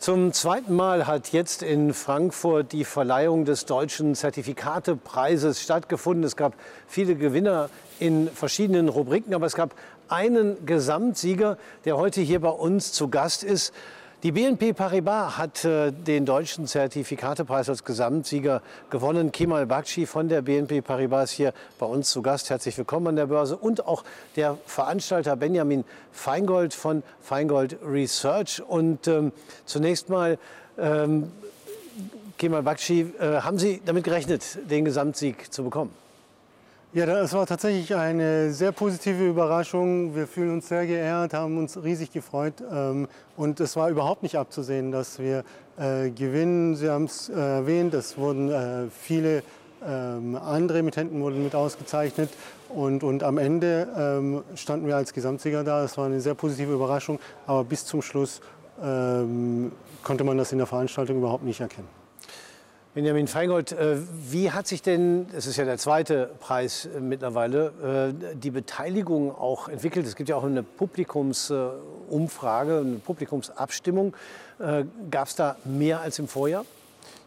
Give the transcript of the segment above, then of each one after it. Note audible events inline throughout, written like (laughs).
Zum zweiten Mal hat jetzt in Frankfurt die Verleihung des deutschen Zertifikatepreises stattgefunden. Es gab viele Gewinner in verschiedenen Rubriken, aber es gab einen Gesamtsieger, der heute hier bei uns zu Gast ist. Die BNP Paribas hat äh, den deutschen Zertifikatepreis als Gesamtsieger gewonnen. Kemal Bakci von der BNP Paribas hier bei uns zu Gast. Herzlich willkommen an der Börse. Und auch der Veranstalter Benjamin Feingold von Feingold Research. Und ähm, zunächst mal, ähm, Kemal Bakci, äh, haben Sie damit gerechnet, den Gesamtsieg zu bekommen? Ja, das war tatsächlich eine sehr positive Überraschung. Wir fühlen uns sehr geehrt, haben uns riesig gefreut. Ähm, und es war überhaupt nicht abzusehen, dass wir äh, gewinnen. Sie haben es äh, erwähnt, es wurden äh, viele ähm, andere Emittenten wurden mit ausgezeichnet. Und, und am Ende ähm, standen wir als Gesamtsieger da. Es war eine sehr positive Überraschung. Aber bis zum Schluss konnte man das in der Veranstaltung überhaupt nicht erkennen. Benjamin Feingold, äh, wie hat sich denn, es ist ja der zweite Preis äh, mittlerweile, äh, die Beteiligung auch entwickelt? Es gibt ja auch eine Publikumsumfrage, eine Publikumsabstimmung. Gab es da mehr als im Vorjahr?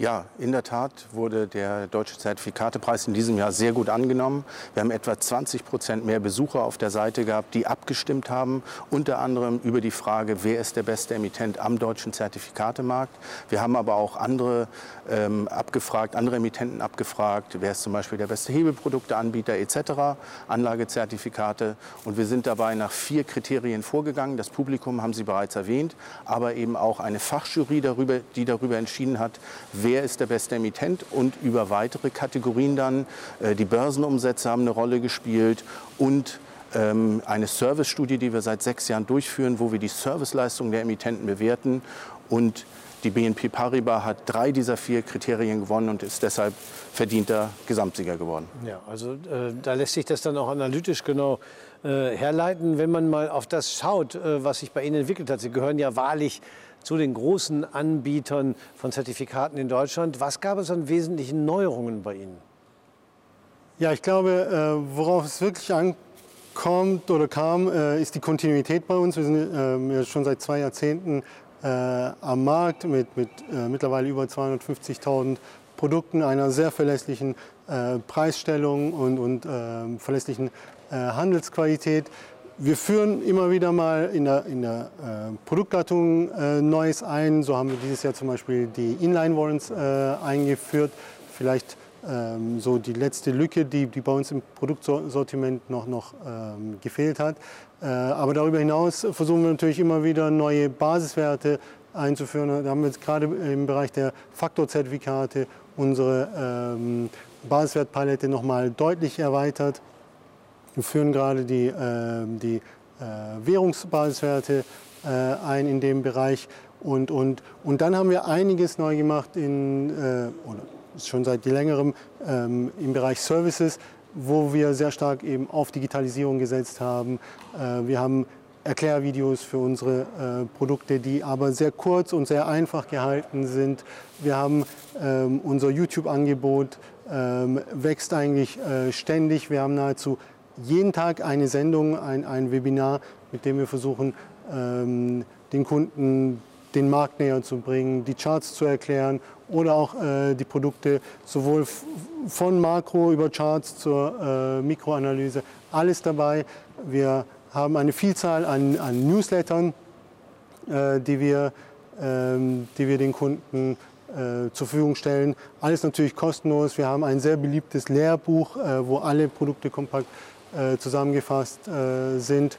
Ja, in der Tat wurde der Deutsche Zertifikatepreis in diesem Jahr sehr gut angenommen. Wir haben etwa 20 Prozent mehr Besucher auf der Seite gehabt, die abgestimmt haben, unter anderem über die Frage, wer ist der beste Emittent am deutschen Zertifikatemarkt. Wir haben aber auch andere ähm, abgefragt, andere Emittenten abgefragt, wer ist zum Beispiel der beste Hebelprodukteanbieter etc., Anlagezertifikate. Und wir sind dabei nach vier Kriterien vorgegangen. Das Publikum haben Sie bereits erwähnt, aber eben auch eine Fachjury, darüber, die darüber entschieden hat, wer ist der beste Emittent und über weitere Kategorien dann. Äh, die Börsenumsätze haben eine Rolle gespielt und ähm, eine Servicestudie, die wir seit sechs Jahren durchführen, wo wir die Serviceleistung der Emittenten bewerten. Und die BNP Paribas hat drei dieser vier Kriterien gewonnen und ist deshalb verdienter Gesamtsieger geworden. Ja, also äh, da lässt sich das dann auch analytisch genau äh, herleiten, wenn man mal auf das schaut, äh, was sich bei Ihnen entwickelt hat. Sie gehören ja wahrlich zu den großen Anbietern von Zertifikaten in Deutschland. Was gab es an wesentlichen Neuerungen bei Ihnen? Ja, ich glaube, äh, worauf es wirklich ankommt oder kam, äh, ist die Kontinuität bei uns. Wir sind äh, schon seit zwei Jahrzehnten am Markt mit, mit mittlerweile über 250.000 Produkten, einer sehr verlässlichen Preisstellung und, und ähm, verlässlichen Handelsqualität. Wir führen immer wieder mal in der, in der äh, Produktgattung äh, Neues ein. So haben wir dieses Jahr zum Beispiel die Inline-Warrants äh, eingeführt. Vielleicht ähm, so die letzte Lücke, die, die bei uns im Produktsortiment noch, noch ähm, gefehlt hat. Äh, aber darüber hinaus versuchen wir natürlich immer wieder neue Basiswerte einzuführen. Da haben wir jetzt gerade im Bereich der Faktorzertifikate unsere ähm, Basiswertpalette noch mal deutlich erweitert. Wir führen gerade die, äh, die äh, Währungsbasiswerte äh, ein in dem Bereich. Und, und, und dann haben wir einiges neu gemacht, in, äh, oder schon seit längerem ähm, im Bereich Services, wo wir sehr stark eben auf Digitalisierung gesetzt haben. Wir haben Erklärvideos für unsere äh, Produkte, die aber sehr kurz und sehr einfach gehalten sind. Wir haben ähm, unser YouTube-Angebot, ähm, wächst eigentlich äh, ständig. Wir haben nahezu jeden Tag eine Sendung, ein, ein Webinar, mit dem wir versuchen, ähm, den Kunden den Markt näher zu bringen, die Charts zu erklären oder auch äh, die Produkte sowohl von Makro über Charts zur äh, Mikroanalyse, alles dabei. Wir haben eine Vielzahl an, an Newslettern, äh, die, wir, ähm, die wir den Kunden äh, zur Verfügung stellen. Alles natürlich kostenlos. Wir haben ein sehr beliebtes Lehrbuch, äh, wo alle Produkte kompakt äh, zusammengefasst äh, sind.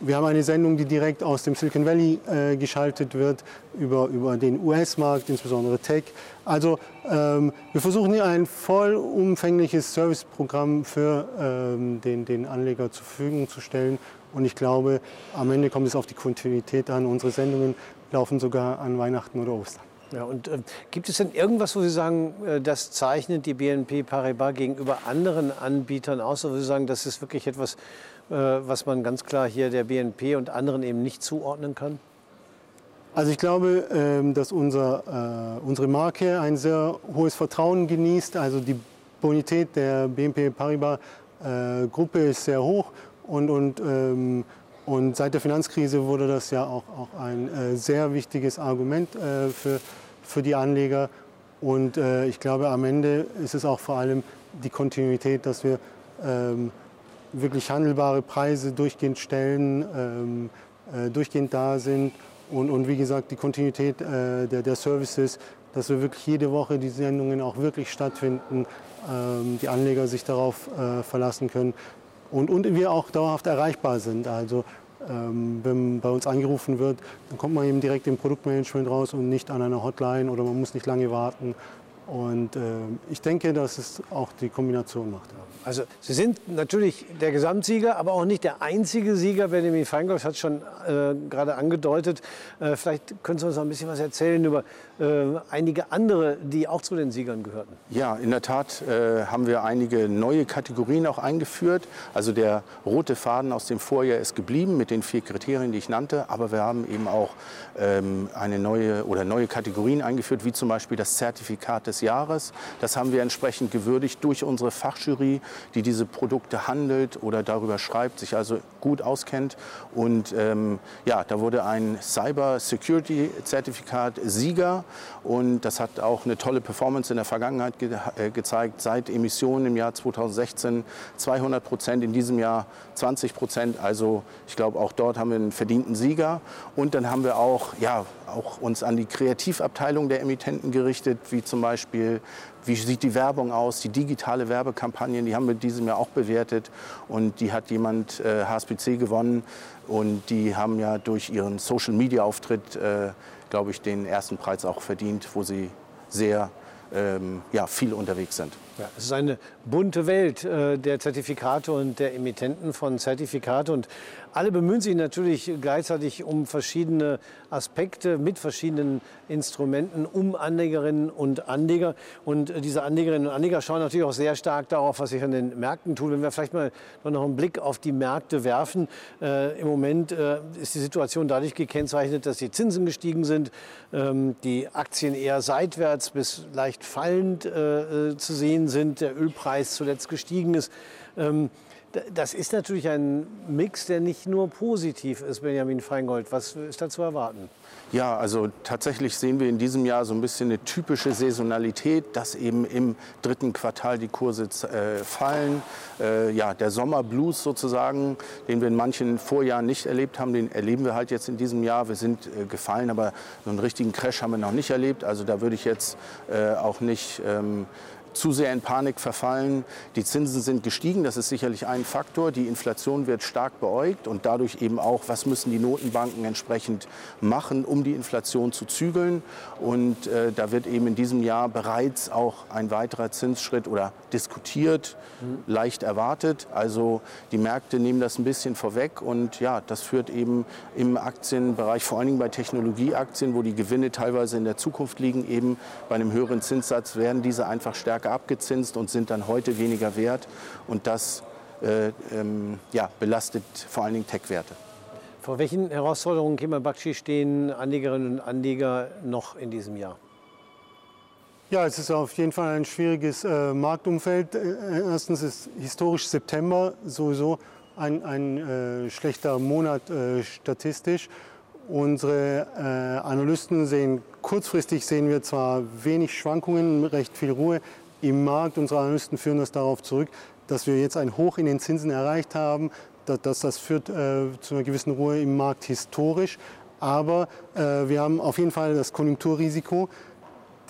Wir haben eine Sendung, die direkt aus dem Silicon Valley äh, geschaltet wird, über, über den US-Markt, insbesondere Tech. Also ähm, wir versuchen hier ein vollumfängliches Serviceprogramm für ähm, den, den Anleger zur Verfügung zu stellen. Und ich glaube, am Ende kommt es auf die Kontinuität an. Unsere Sendungen laufen sogar an Weihnachten oder Ostern. Ja, und äh, gibt es denn irgendwas, wo Sie sagen, äh, das zeichnet die BNP Paribas gegenüber anderen Anbietern aus, wo Sie sagen, das ist wirklich etwas, äh, was man ganz klar hier der BNP und anderen eben nicht zuordnen kann? Also ich glaube, ähm, dass unser, äh, unsere Marke ein sehr hohes Vertrauen genießt. Also die Bonität der BNP Paribas äh, Gruppe ist sehr hoch und, und ähm, Und seit der Finanzkrise wurde das ja auch, auch ein äh, sehr wichtiges Argument äh, für, für die Anleger. Und äh, ich glaube, am Ende ist es auch vor allem die Kontinuität, dass wir ähm, wirklich handelbare Preise durchgehend stellen, ähm, äh, durchgehend da sind. Und, und wie gesagt, die Kontinuität äh, der, der Services, dass wir wirklich jede Woche die Sendungen auch wirklich stattfinden, ähm, die Anleger sich darauf äh, verlassen können und, und wir auch dauerhaft erreichbar sind. Also ähm, wenn bei uns angerufen wird, dann kommt man eben direkt im Produktmanagement raus und nicht an einer Hotline oder man muss nicht lange warten. Und äh, ich denke, dass es auch die Kombination macht. Also Sie sind natürlich der Gesamtsieger, aber auch nicht der einzige Sieger. Benjamin Feingold hat es schon äh, gerade angedeutet. Äh, vielleicht können Sie uns noch ein bisschen was erzählen über äh, einige andere, die auch zu den Siegern gehörten. Ja, in der Tat äh, haben wir einige neue Kategorien auch eingeführt. Also der rote Faden aus dem Vorjahr ist geblieben mit den vier Kriterien, die ich nannte. Aber wir haben eben auch ähm, eine neue oder neue Kategorien eingeführt, wie zum Beispiel das Zertifikat des Jahres. Das haben wir entsprechend gewürdigt durch unsere Fachjury, die diese Produkte handelt oder darüber schreibt, sich also gut auskennt. Und ähm, ja, da wurde ein Cyber Security Zertifikat Sieger und das hat auch eine tolle Performance in der Vergangenheit ge äh, gezeigt. Seit Emissionen im Jahr 2016 200 Prozent, in diesem Jahr 20 Prozent. Also ich glaube, auch dort haben wir einen verdienten Sieger. Und dann haben wir auch, ja, auch uns an die Kreativabteilung der Emittenten gerichtet, wie zum Beispiel wie sieht die Werbung aus, die digitale Werbekampagnen, die haben wir diesem Jahr auch bewertet und die hat jemand äh, HSBC gewonnen und die haben ja durch ihren Social-Media-Auftritt, äh, glaube ich, den ersten Preis auch verdient, wo sie sehr ähm, ja, viel unterwegs sind. Ja, es ist eine bunte Welt äh, der Zertifikate und der Emittenten von Zertifikate. Und alle bemühen sich natürlich gleichzeitig um verschiedene Aspekte mit verschiedenen Instrumenten um Anlegerinnen und Anleger. Und äh, diese Anlegerinnen und Anleger schauen natürlich auch sehr stark darauf, was sich an den Märkten tut. Wenn wir vielleicht mal noch einen Blick auf die Märkte werfen. Äh, Im Moment äh, ist die Situation dadurch gekennzeichnet, dass die Zinsen gestiegen sind, ähm, die Aktien eher seitwärts bis leicht fallend äh, äh zu sehen sind, der Ölpreis zuletzt gestiegen ist. Ähm, das ist natürlich ein Mix, der nicht nur positiv ist, Benjamin Feingold. Was ist da zu erwarten? Ja, also tatsächlich sehen wir in diesem Jahr so ein bisschen eine typische Saisonalität, dass eben im dritten Quartal die Kurse äh, fallen. Äh, ja, der Sommerblues sozusagen, den wir in manchen Vorjahren nicht erlebt haben, den erleben wir halt jetzt in diesem Jahr. Wir sind äh, gefallen, aber so einen richtigen Crash haben wir noch nicht erlebt. Also da würde ich jetzt äh, auch nicht ähm, zu sehr in Panik verfallen. Die Zinsen sind gestiegen, das ist sicherlich ein Faktor. Die Inflation wird stark beäugt und dadurch eben auch, was müssen die Notenbanken entsprechend machen, um die Inflation zu zügeln. Und äh, da wird eben in diesem Jahr bereits auch ein weiterer Zinsschritt oder diskutiert, mhm. leicht erwartet. Also die Märkte nehmen das ein bisschen vorweg und ja, das führt eben im Aktienbereich, vor allen Dingen bei Technologieaktien, wo die Gewinne teilweise in der Zukunft liegen, eben bei einem höheren Zinssatz werden diese einfach stärker stärker abgezinst und sind dann heute weniger wert. Und das äh, ähm, ja, belastet vor allen Dingen Tech-Werte. Vor welchen Herausforderungen Kemal Bakshi stehen Anlegerinnen und Anleger noch in diesem Jahr? Ja, es ist auf jeden Fall ein schwieriges äh, Marktumfeld. Äh, erstens ist historisch September sowieso ein, ein äh, schlechter Monat äh, statistisch. Unsere äh, Analysten sehen kurzfristig sehen wir zwar wenig Schwankungen, recht viel Ruhe im Markt. Unsere Analysten führen das darauf zurück, dass wir jetzt ein Hoch in den Zinsen erreicht haben. Dass, das führt äh, zu einer gewissen Ruhe im Markt historisch. Aber äh, wir haben auf jeden Fall das Konjunkturrisiko.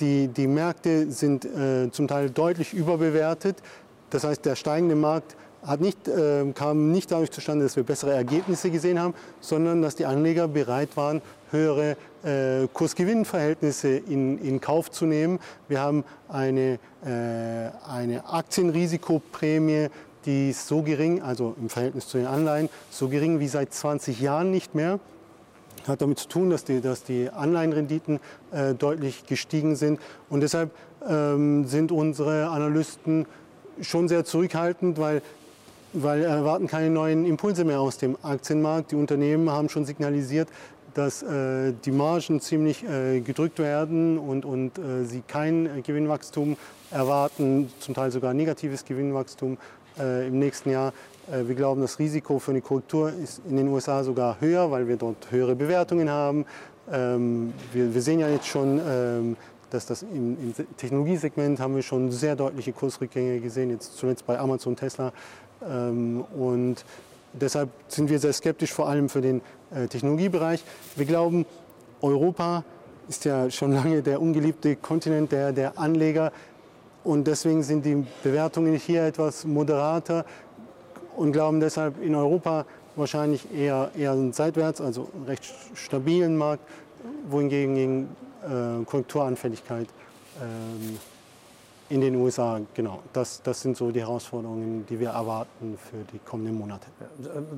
Die, die Märkte sind äh, zum Teil deutlich überbewertet. Das heißt, der steigende Markt hat nicht, äh, kam nicht dadurch zustande, dass wir bessere Ergebnisse gesehen haben, sondern dass die Anleger bereit waren, höhere äh, Kursgewinnverhältnisse in, in Kauf zu nehmen. Wir haben eine, äh, eine Aktienrisikoprämie, die ist so gering, also im Verhältnis zu den Anleihen, so gering wie seit 20 Jahren nicht mehr. Hat damit zu tun, dass die, dass die Anleihenrenditen äh, deutlich gestiegen sind. Und deshalb ähm, sind unsere Analysten schon sehr zurückhaltend, weil weil erwarten keine neuen Impulse mehr aus dem Aktienmarkt. Die Unternehmen haben schon signalisiert, dass äh, die Margen ziemlich äh, gedrückt werden und, und äh, sie kein äh, Gewinnwachstum erwarten, zum Teil sogar negatives Gewinnwachstum äh, im nächsten Jahr. Äh, wir glauben, das Risiko für eine Korrektur ist in den USA sogar höher, weil wir dort höhere Bewertungen haben. Ähm, wir, wir sehen ja jetzt schon, ähm, dass das im, im, Technologiesegment haben wir schon sehr deutliche Kursrückgänge gesehen, jetzt zuletzt bei Amazon, Tesla. Ähm, und deshalb sind wir sehr skeptisch, vor allem für den äh, Technologiebereich. Wir glauben, Europa ist ja schon (laughs) lange der ungeliebte Kontinent der, der Anleger. Und deswegen sind die Bewertungen hier etwas moderater und glauben deshalb in Europa wahrscheinlich eher, eher seitwärts, also einen recht stabilen Markt, wohingegen gegen äh, Konjunkturanfälligkeit ähm, in den USA, genau. Das, das sind so die Herausforderungen, die wir erwarten für die kommenden Monate.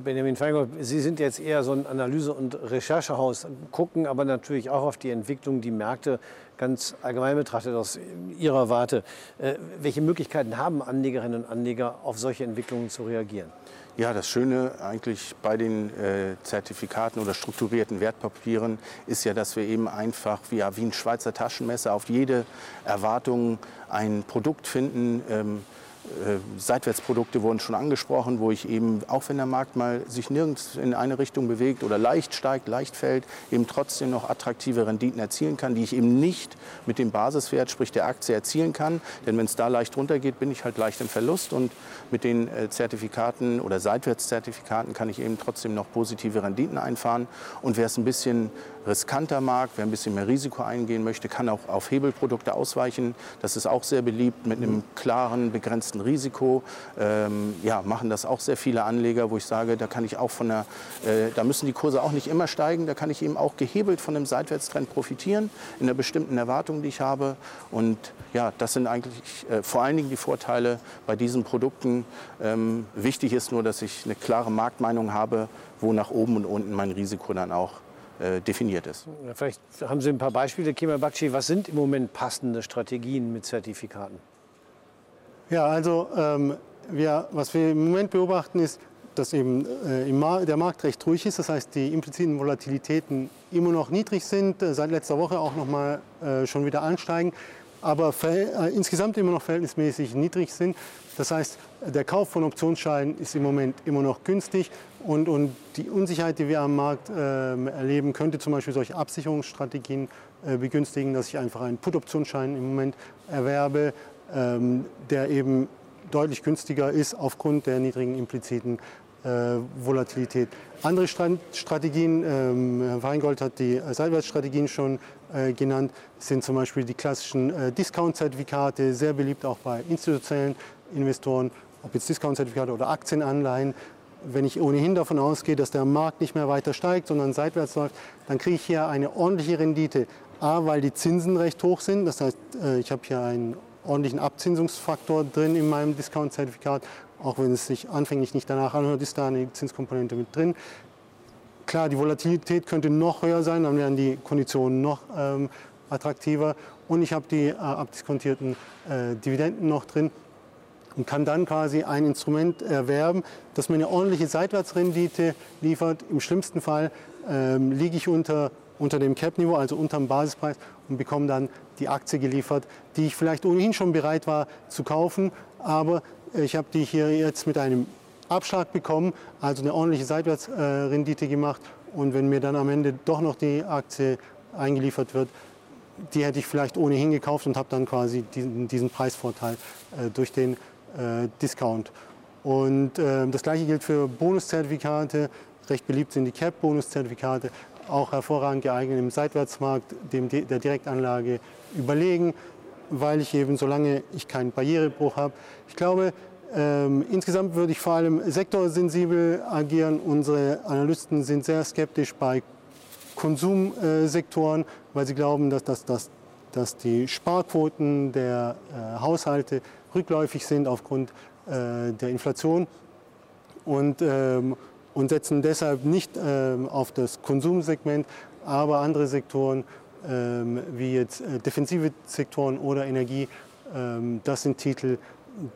Benjamin Feingold, Sie sind jetzt eher so ein Analyse- und Recherchehaus, gucken aber natürlich auch auf die Entwicklung, die Märkte ganz allgemein betrachtet aus Ihrer Warte. Äh, welche Möglichkeiten haben Anlegerinnen und Anleger, auf solche Entwicklungen zu reagieren? Ja, das Schöne eigentlich bei den äh, Zertifikaten oder strukturierten Wertpapieren ist ja, dass wir eben einfach wie, ja, wie ein Schweizer Taschenmesser auf jede Erwartung ein Produkt finden. Ähm, äh, Seitwärtsprodukte wurden schon angesprochen, wo ich eben, auch wenn der Markt mal sich nirgends in eine Richtung bewegt oder leicht steigt, leicht fällt, eben trotzdem noch attraktive Renditen erzielen kann, die ich eben nicht mit dem Basiswert, sprich der Aktie, erzielen kann. Denn wenn es da leicht runtergeht, bin ich halt leicht im Verlust. Und mit den äh, Zertifikaten oder Seitwärtszertifikaten kann ich eben trotzdem noch positive Renditen einfahren. Und wer es ein bisschen riskanter mag, wer ein bisschen mehr Risiko eingehen möchte, kann auch auf Hebelprodukte ausweichen. Das ist auch sehr beliebt mit einem klaren, begrenzten Risiko. Ähm, ja, machen das auch sehr viele Anleger, wo ich sage, da kann ich auch von der, äh, da müssen die Kurse auch nicht immer steigen, da kann ich eben auch gehebelt von einem Seitwärtstrend profitieren, in einer bestimmten Erwartung, die ich habe. Und ja, das sind eigentlich äh, vor allen Dingen die Vorteile bei diesen Produkten. Ähm, wichtig ist nur, dass ich eine klare Marktmeinung habe, wo nach oben und unten mein Risiko dann auch äh, definiert ist. Vielleicht haben Sie ein paar Beispiele, Kemal Bakci. Was sind im Moment passende Strategien mit Zertifikaten? Ja, also ähm, wir, was wir im Moment beobachten ist, dass eben äh, Mar der Markt recht ruhig ist. Das heißt, die impliziten Volatilitäten immer noch niedrig sind, äh, seit letzter Woche auch noch mal äh, schon wieder ansteigen, aber äh, insgesamt immer noch verhältnismäßig niedrig sind. Das heißt, der Kauf von Optionsscheinen ist im Moment immer noch günstig und, und die Unsicherheit, die wir am Markt äh, erleben, könnte zum Beispiel solche Absicherungsstrategien äh, begünstigen, dass ich einfach einen Put-Optionsschein im Moment erwerbe, ähm, der eben deutlich günstiger ist aufgrund der niedrigen impliziten äh, Volatilität. Andere Strategien, ähm, Herr Weingold hat die Seitwärtsstrategien schon äh, genannt, sind zum Beispiel die klassischen äh, Discount-Zertifikate, sehr beliebt auch bei institutionellen Investoren, ob jetzt Discount-Zertifikate oder Aktienanleihen. Wenn ich ohnehin davon ausgehe, dass der Markt nicht mehr weiter steigt, sondern seitwärts läuft, dann kriege ich hier eine ordentliche Rendite. A, weil die Zinsen recht hoch sind, das heißt, äh, ich habe hier einen ordentlichen Abzinsungsfaktor drin in meinem Discount-Zertifikat, auch wenn es sich anfänglich nicht danach anhört, ist da eine Zinskomponente mit drin. Klar, die Volatilität könnte noch höher sein, dann wären die Konditionen noch ähm, attraktiver. Und ich habe die äh, abdiskontierten äh, Dividenden noch drin und kann dann quasi ein Instrument erwerben, das mir eine ordentliche Seitwärtsrendite liefert. Im schlimmsten Fall ähm, liege ich unter, unter dem Cap-Niveau, also unter dem Basispreis und bekomme dann die Aktie geliefert, die ich vielleicht ohnehin schon bereit war zu kaufen, aber ich habe die hier jetzt mit einem Abschlag bekommen, also eine ordentliche Seitwärtsrendite gemacht und wenn mir dann am Ende doch noch die Aktie eingeliefert wird, die hätte ich vielleicht ohnehin gekauft und habe dann quasi diesen, diesen Preisvorteil äh, durch den äh, Discount. Und äh, das gleiche gilt für Bonuszertifikate. Recht beliebt sind die CAP-Bonuszertifikate, auch hervorragend geeignet im Seitwärtsmarkt, dem der Direktanlage überlegen, weil ich eben, solange ich keinen Barrierebruch habe, ich glaube, ähm, insgesamt würde ich vor allem sektorsensibel agieren. Unsere Analysten sind sehr skeptisch bei Konsumsektoren, weil sie glauben, dass, dass, dass, dass die Sparquoten der äh, Haushalte rückläufig sind aufgrund äh, der Inflation und, ähm, und setzen deshalb nicht ähm, auf das Konsumsegment, aber andere Sektoren ähm, wie jetzt äh, defensive Sektoren oder Energie, ähm, das sind Titel,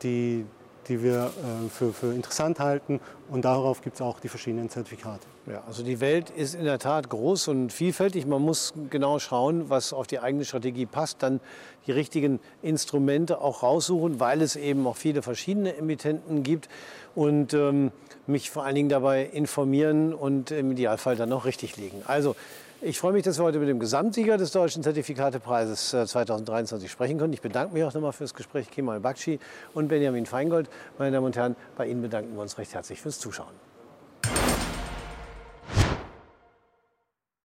die die wir äh, für, für interessant halten. Und darauf gibt es auch die verschiedenen Zertifikate. Ja, also die Welt ist in der Tat groß und vielfältig. Man muss genau schauen, was auf die eigene Strategie passt, dann die richtigen Instrumente auch raussuchen, weil es eben auch viele verschiedene Emittenten gibt und ähm, mich vor allen Dingen dabei informieren und im Idealfall dann auch richtig liegen. Also ich freue mich, dass wir heute mit dem Gesamtsieger des Deutschen Zertifikatepreises 2023 äh, sprechen können. Ich bedanke mich auch nochmal für das Gespräch Kemal Bakshi und Benjamin Feingold. Meine Damen und Herren, bei Ihnen bedanken wir uns recht herzlich fürs Zuschauen.